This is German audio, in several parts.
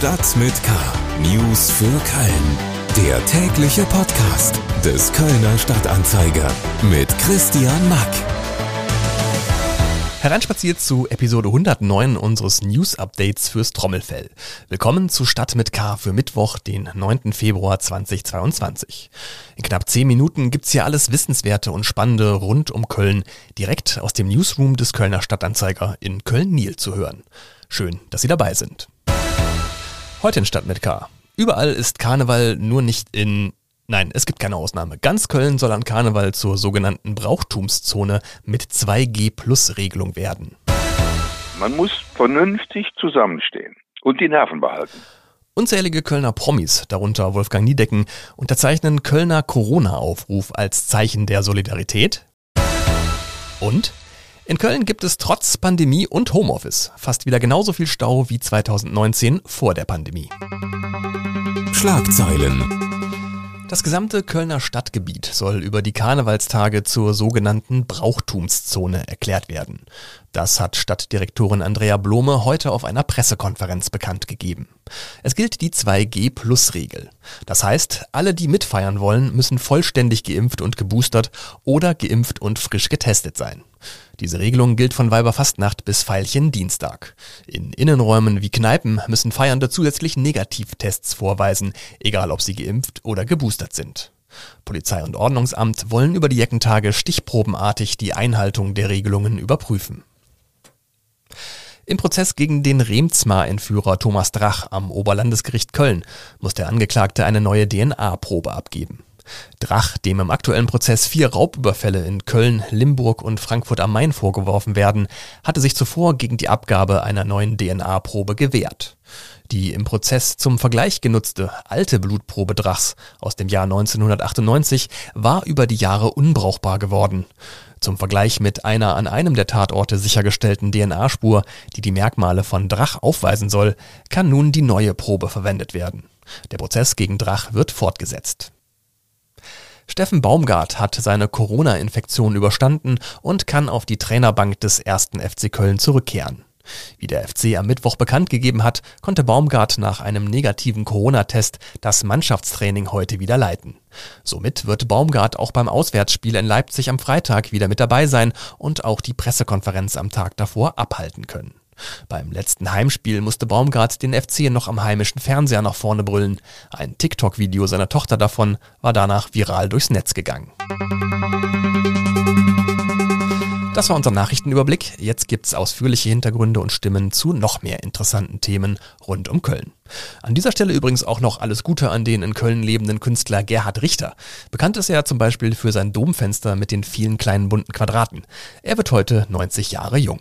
Stadt mit K. News für Köln. Der tägliche Podcast des Kölner Stadtanzeiger mit Christian Mack. Hereinspaziert zu Episode 109 unseres News-Updates fürs Trommelfell. Willkommen zu Stadt mit K für Mittwoch, den 9. Februar 2022. In knapp 10 Minuten gibt's hier alles Wissenswerte und Spannende rund um Köln, direkt aus dem Newsroom des Kölner Stadtanzeiger in Köln-Niel zu hören. Schön, dass Sie dabei sind. Heute in Stadt mit K. Überall ist Karneval nur nicht in Nein, es gibt keine Ausnahme. Ganz Köln soll an Karneval zur sogenannten Brauchtumszone mit 2G-Plus-Regelung werden. Man muss vernünftig zusammenstehen und die Nerven behalten. Unzählige Kölner Promis, darunter Wolfgang Niedecken, unterzeichnen Kölner Corona-Aufruf als Zeichen der Solidarität. Und in Köln gibt es trotz Pandemie und Homeoffice fast wieder genauso viel Stau wie 2019 vor der Pandemie. Schlagzeilen. Das gesamte Kölner Stadtgebiet soll über die Karnevalstage zur sogenannten Brauchtumszone erklärt werden. Das hat Stadtdirektorin Andrea Blome heute auf einer Pressekonferenz bekannt gegeben. Es gilt die 2G-Plus-Regel. Das heißt, alle, die mitfeiern wollen, müssen vollständig geimpft und geboostert oder geimpft und frisch getestet sein. Diese Regelung gilt von Weiberfastnacht bis Veilchen Dienstag. In Innenräumen wie Kneipen müssen Feiernde zusätzlich Negativtests vorweisen, egal ob sie geimpft oder geboostert sind. Polizei und Ordnungsamt wollen über die Jeckentage stichprobenartig die Einhaltung der Regelungen überprüfen. Im Prozess gegen den Remzmar-Entführer Thomas Drach am Oberlandesgericht Köln muss der Angeklagte eine neue DNA-Probe abgeben. Drach, dem im aktuellen Prozess vier Raubüberfälle in Köln, Limburg und Frankfurt am Main vorgeworfen werden, hatte sich zuvor gegen die Abgabe einer neuen DNA-Probe gewehrt. Die im Prozess zum Vergleich genutzte alte Blutprobe Drachs aus dem Jahr 1998 war über die Jahre unbrauchbar geworden. Zum Vergleich mit einer an einem der Tatorte sichergestellten DNA-Spur, die die Merkmale von Drach aufweisen soll, kann nun die neue Probe verwendet werden. Der Prozess gegen Drach wird fortgesetzt. Steffen Baumgart hat seine Corona-Infektion überstanden und kann auf die Trainerbank des ersten FC Köln zurückkehren. Wie der FC am Mittwoch bekannt gegeben hat, konnte Baumgart nach einem negativen Corona-Test das Mannschaftstraining heute wieder leiten. Somit wird Baumgart auch beim Auswärtsspiel in Leipzig am Freitag wieder mit dabei sein und auch die Pressekonferenz am Tag davor abhalten können. Beim letzten Heimspiel musste Baumgart den FC noch am heimischen Fernseher nach vorne brüllen. Ein TikTok-Video seiner Tochter davon war danach viral durchs Netz gegangen. Das war unser Nachrichtenüberblick. Jetzt gibt's ausführliche Hintergründe und Stimmen zu noch mehr interessanten Themen rund um Köln. An dieser Stelle übrigens auch noch alles Gute an den in Köln lebenden Künstler Gerhard Richter. Bekannt ist er zum Beispiel für sein Domfenster mit den vielen kleinen bunten Quadraten. Er wird heute 90 Jahre jung.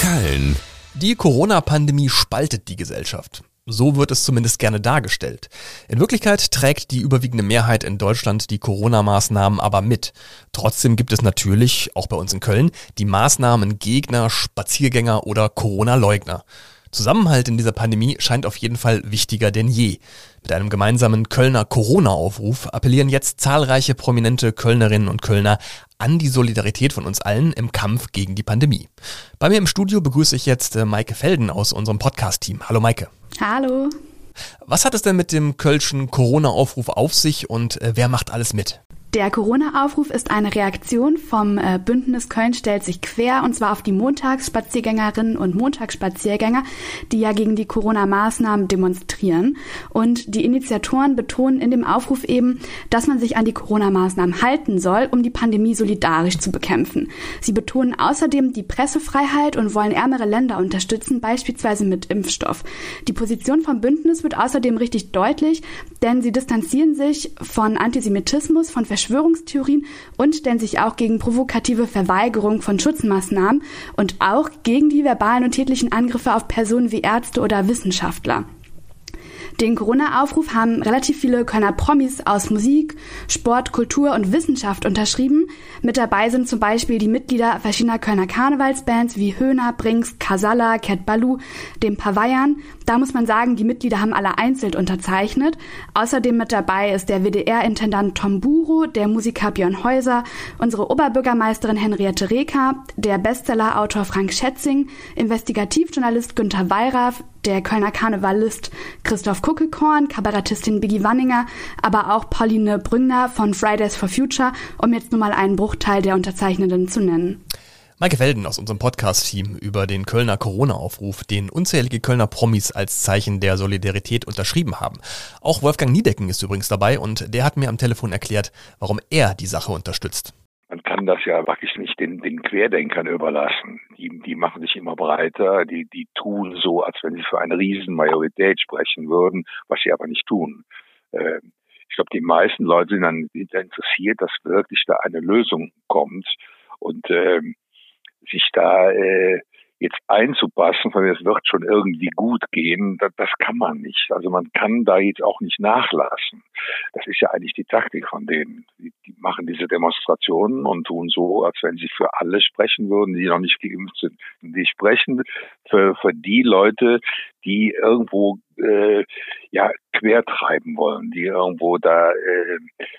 Köln. Die Corona-Pandemie spaltet die Gesellschaft. So wird es zumindest gerne dargestellt. In Wirklichkeit trägt die überwiegende Mehrheit in Deutschland die Corona-Maßnahmen aber mit. Trotzdem gibt es natürlich, auch bei uns in Köln, die Maßnahmen Gegner, Spaziergänger oder Corona-Leugner. Zusammenhalt in dieser Pandemie scheint auf jeden Fall wichtiger denn je. Mit einem gemeinsamen Kölner Corona-Aufruf appellieren jetzt zahlreiche prominente Kölnerinnen und Kölner an die Solidarität von uns allen im Kampf gegen die Pandemie. Bei mir im Studio begrüße ich jetzt äh, Maike Felden aus unserem Podcast-Team. Hallo Maike. Hallo. Was hat es denn mit dem Kölschen Corona-Aufruf auf sich und äh, wer macht alles mit? Der Corona-Aufruf ist eine Reaktion vom äh, Bündnis Köln stellt sich quer und zwar auf die Montagsspaziergängerinnen und Montagsspaziergänger, die ja gegen die Corona-Maßnahmen demonstrieren. Und die Initiatoren betonen in dem Aufruf eben, dass man sich an die Corona-Maßnahmen halten soll, um die Pandemie solidarisch zu bekämpfen. Sie betonen außerdem die Pressefreiheit und wollen ärmere Länder unterstützen, beispielsweise mit Impfstoff. Die Position vom Bündnis wird außerdem richtig deutlich, denn sie distanzieren sich von Antisemitismus, von Verschwörungstheorien und stellen sich auch gegen provokative Verweigerung von Schutzmaßnahmen und auch gegen die verbalen und tätlichen Angriffe auf Personen wie Ärzte oder Wissenschaftler. Den Corona-Aufruf haben relativ viele Kölner Promis aus Musik, Sport, Kultur und Wissenschaft unterschrieben. Mit dabei sind zum Beispiel die Mitglieder verschiedener Kölner Karnevalsbands wie Höhner, Brinks, Casalla, Cat Balu, dem Pavayern. Da muss man sagen, die Mitglieder haben alle einzeln unterzeichnet. Außerdem mit dabei ist der WDR-Intendant Tom Buro, der Musiker Björn Häuser, unsere Oberbürgermeisterin Henriette Reker, der Bestsellerautor Frank Schätzing, Investigativjournalist Günther Wallraff, der Kölner Karnevalist Christoph Kuckelkorn, Kabarettistin Biggie Wanninger, aber auch Pauline Brüngner von Fridays for Future, um jetzt nur mal einen Bruchteil der Unterzeichnenden zu nennen. Maike Felden aus unserem Podcast-Team über den Kölner Corona-Aufruf, den unzählige Kölner Promis als Zeichen der Solidarität unterschrieben haben. Auch Wolfgang Niedecken ist übrigens dabei und der hat mir am Telefon erklärt, warum er die Sache unterstützt. Man kann das ja wirklich nicht den, den Querdenkern überlassen. Die, die machen sich immer breiter, die, die tun so, als wenn sie für eine Riesenmajorität sprechen würden, was sie aber nicht tun. Äh, ich glaube, die meisten Leute sind dann interessiert, dass wirklich da eine Lösung kommt. Und ähm, sich da äh, jetzt einzupassen, weil es wird schon irgendwie gut gehen, das, das kann man nicht. Also man kann da jetzt auch nicht nachlassen. Das ist ja eigentlich die Taktik von denen. Die, die machen diese Demonstrationen und tun so, als wenn sie für alle sprechen würden, die noch nicht geimpft sind. Die sprechen für, für die Leute, die irgendwo äh, ja quertreiben wollen, die irgendwo da äh,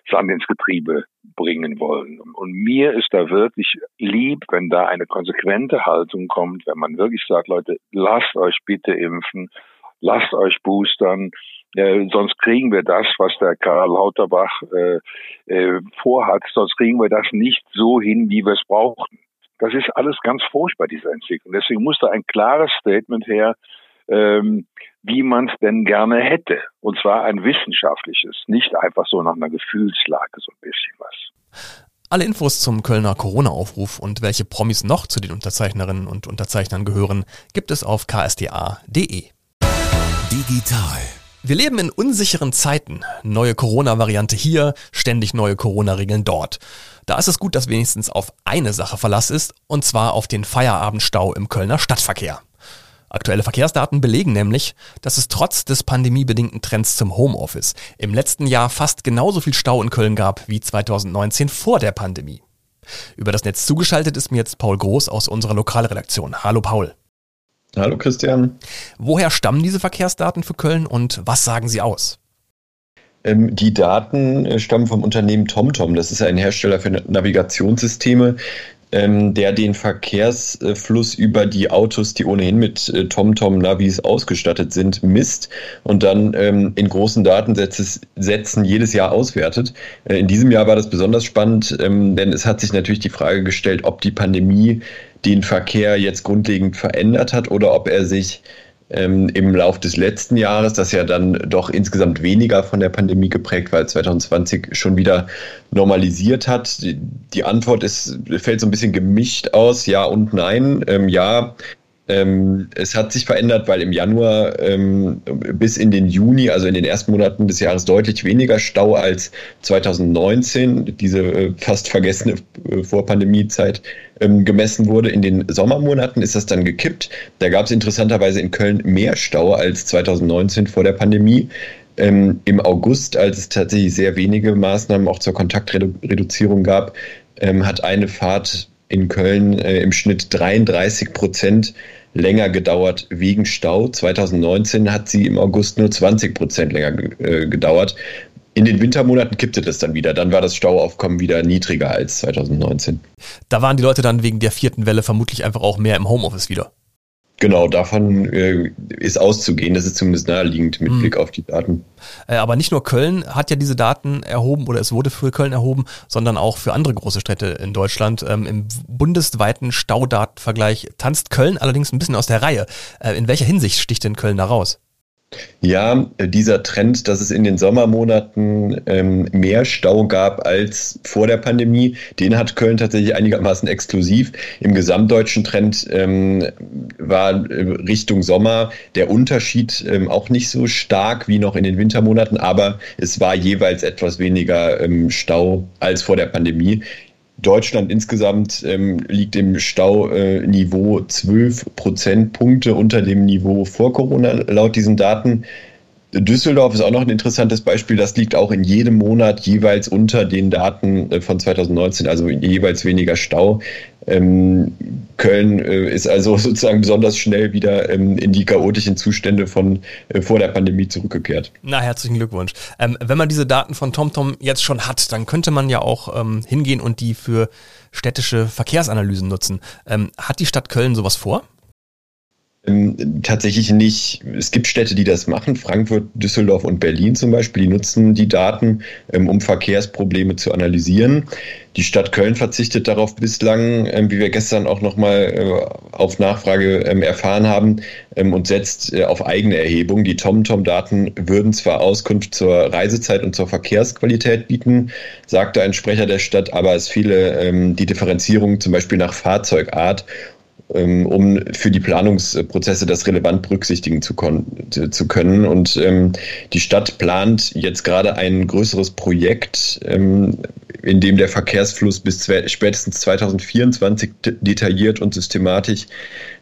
Sand ins Getriebe bringen wollen. Und mir ist da wirklich lieb, wenn da eine konsequente Haltung kommt, wenn man wirklich sagt, Leute, lasst euch bitte impfen, lasst euch boostern, äh, sonst kriegen wir das, was der Karl Lauterbach äh, äh, vorhat, sonst kriegen wir das nicht so hin, wie wir es brauchen. Das ist alles ganz furchtbar, diese Entwicklung. Deswegen muss da ein klares Statement her, ähm, wie man es denn gerne hätte. Und zwar ein wissenschaftliches, nicht einfach so nach einer Gefühlslage so ein bisschen was. Alle Infos zum Kölner Corona-Aufruf und welche Promis noch zu den Unterzeichnerinnen und Unterzeichnern gehören, gibt es auf ksda.de. Digital. Wir leben in unsicheren Zeiten. Neue Corona-Variante hier, ständig neue Corona-Regeln dort. Da ist es gut, dass wenigstens auf eine Sache Verlass ist, und zwar auf den Feierabendstau im Kölner Stadtverkehr. Aktuelle Verkehrsdaten belegen nämlich, dass es trotz des pandemiebedingten Trends zum Homeoffice im letzten Jahr fast genauso viel Stau in Köln gab wie 2019 vor der Pandemie. Über das Netz zugeschaltet ist mir jetzt Paul Groß aus unserer Lokalredaktion. Hallo Paul. Hallo Christian. Woher stammen diese Verkehrsdaten für Köln und was sagen sie aus? Ähm, die Daten äh, stammen vom Unternehmen TomTom. Das ist ein Hersteller für Navigationssysteme, ähm, der den Verkehrsfluss über die Autos, die ohnehin mit äh, TomTom-Navis ausgestattet sind, misst und dann ähm, in großen Datensätzen jedes Jahr auswertet. Äh, in diesem Jahr war das besonders spannend, ähm, denn es hat sich natürlich die Frage gestellt, ob die Pandemie den Verkehr jetzt grundlegend verändert hat oder ob er sich ähm, im Lauf des letzten Jahres, das ja dann doch insgesamt weniger von der Pandemie geprägt weil 2020 schon wieder normalisiert hat. Die, die Antwort ist, fällt so ein bisschen gemischt aus, ja und nein. Ähm, ja, ähm, es hat sich verändert, weil im Januar ähm, bis in den Juni, also in den ersten Monaten des Jahres, deutlich weniger Stau als 2019, diese äh, fast vergessene äh, Vorpandemiezeit, ähm, gemessen wurde. In den Sommermonaten ist das dann gekippt. Da gab es interessanterweise in Köln mehr Stau als 2019 vor der Pandemie. Ähm, Im August, als es tatsächlich sehr wenige Maßnahmen auch zur Kontaktreduzierung gab, ähm, hat eine Fahrt in Köln äh, im Schnitt 33 Prozent länger gedauert wegen Stau. 2019 hat sie im August nur 20 Prozent länger äh, gedauert. In den Wintermonaten kippte das dann wieder. Dann war das Stauaufkommen wieder niedriger als 2019. Da waren die Leute dann wegen der vierten Welle vermutlich einfach auch mehr im Homeoffice wieder. Genau, davon äh, ist auszugehen. Das ist zumindest naheliegend mit hm. Blick auf die Daten. Äh, aber nicht nur Köln hat ja diese Daten erhoben oder es wurde für Köln erhoben, sondern auch für andere große Städte in Deutschland. Ähm, Im bundesweiten Staudatenvergleich tanzt Köln allerdings ein bisschen aus der Reihe. Äh, in welcher Hinsicht sticht denn Köln da raus? Ja, dieser Trend, dass es in den Sommermonaten ähm, mehr Stau gab als vor der Pandemie, den hat Köln tatsächlich einigermaßen exklusiv. Im gesamtdeutschen Trend ähm, war äh, Richtung Sommer der Unterschied ähm, auch nicht so stark wie noch in den Wintermonaten, aber es war jeweils etwas weniger ähm, Stau als vor der Pandemie. Deutschland insgesamt ähm, liegt im Stauniveau äh, 12 Prozentpunkte unter dem Niveau vor Corona laut diesen Daten. Düsseldorf ist auch noch ein interessantes Beispiel. Das liegt auch in jedem Monat jeweils unter den Daten äh, von 2019, also jeweils weniger Stau. Ähm, Köln äh, ist also sozusagen besonders schnell wieder ähm, in die chaotischen Zustände von äh, vor der Pandemie zurückgekehrt. Na, herzlichen Glückwunsch. Ähm, wenn man diese Daten von TomTom jetzt schon hat, dann könnte man ja auch hingehen und die für städtische Verkehrsanalysen nutzen. Hat die Stadt Köln sowas vor? Ähm, tatsächlich nicht. Es gibt Städte, die das machen. Frankfurt, Düsseldorf und Berlin zum Beispiel, die nutzen die Daten, ähm, um Verkehrsprobleme zu analysieren. Die Stadt Köln verzichtet darauf bislang, ähm, wie wir gestern auch nochmal äh, auf Nachfrage erfahren haben, und setzt äh, auf eigene Erhebung. Die TomTom-Daten würden zwar Auskunft zur Reisezeit und zur Verkehrsqualität bieten, sagte ein Sprecher der Stadt, aber es fehle die Differenzierung zum Beispiel nach Fahrzeugart um für die Planungsprozesse das relevant berücksichtigen zu, zu können. Und ähm, die Stadt plant jetzt gerade ein größeres Projekt, ähm, in dem der Verkehrsfluss bis spätestens 2024 detailliert und systematisch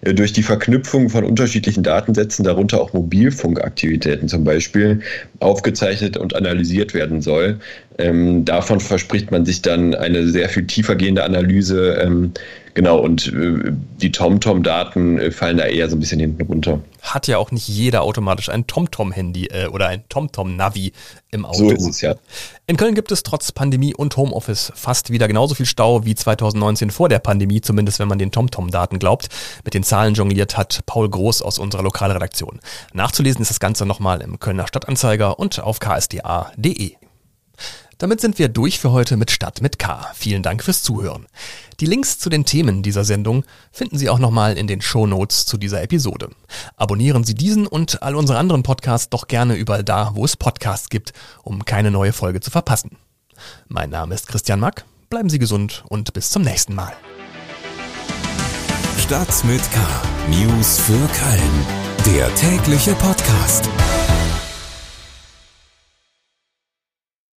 äh, durch die Verknüpfung von unterschiedlichen Datensätzen, darunter auch Mobilfunkaktivitäten zum Beispiel, aufgezeichnet und analysiert werden soll. Ähm, davon verspricht man sich dann eine sehr viel tiefer gehende Analyse. Genau, und äh, die TomTom-Daten äh, fallen da eher so ein bisschen hinten runter. Hat ja auch nicht jeder automatisch ein TomTom-Handy äh, oder ein TomTom-Navi im Auto. So ist es ja. In Köln gibt es trotz Pandemie und Homeoffice fast wieder genauso viel Stau wie 2019 vor der Pandemie, zumindest wenn man den TomTom-Daten glaubt. Mit den Zahlen jongliert hat Paul Groß aus unserer Lokalredaktion. Nachzulesen ist das Ganze nochmal im Kölner Stadtanzeiger und auf ksda.de. Damit sind wir durch für heute mit Stadt mit K. Vielen Dank fürs Zuhören. Die Links zu den Themen dieser Sendung finden Sie auch nochmal in den Show Notes zu dieser Episode. Abonnieren Sie diesen und all unsere anderen Podcasts doch gerne überall da, wo es Podcasts gibt, um keine neue Folge zu verpassen. Mein Name ist Christian Mack. Bleiben Sie gesund und bis zum nächsten Mal. Stadt mit K. News für Köln. Der tägliche Podcast.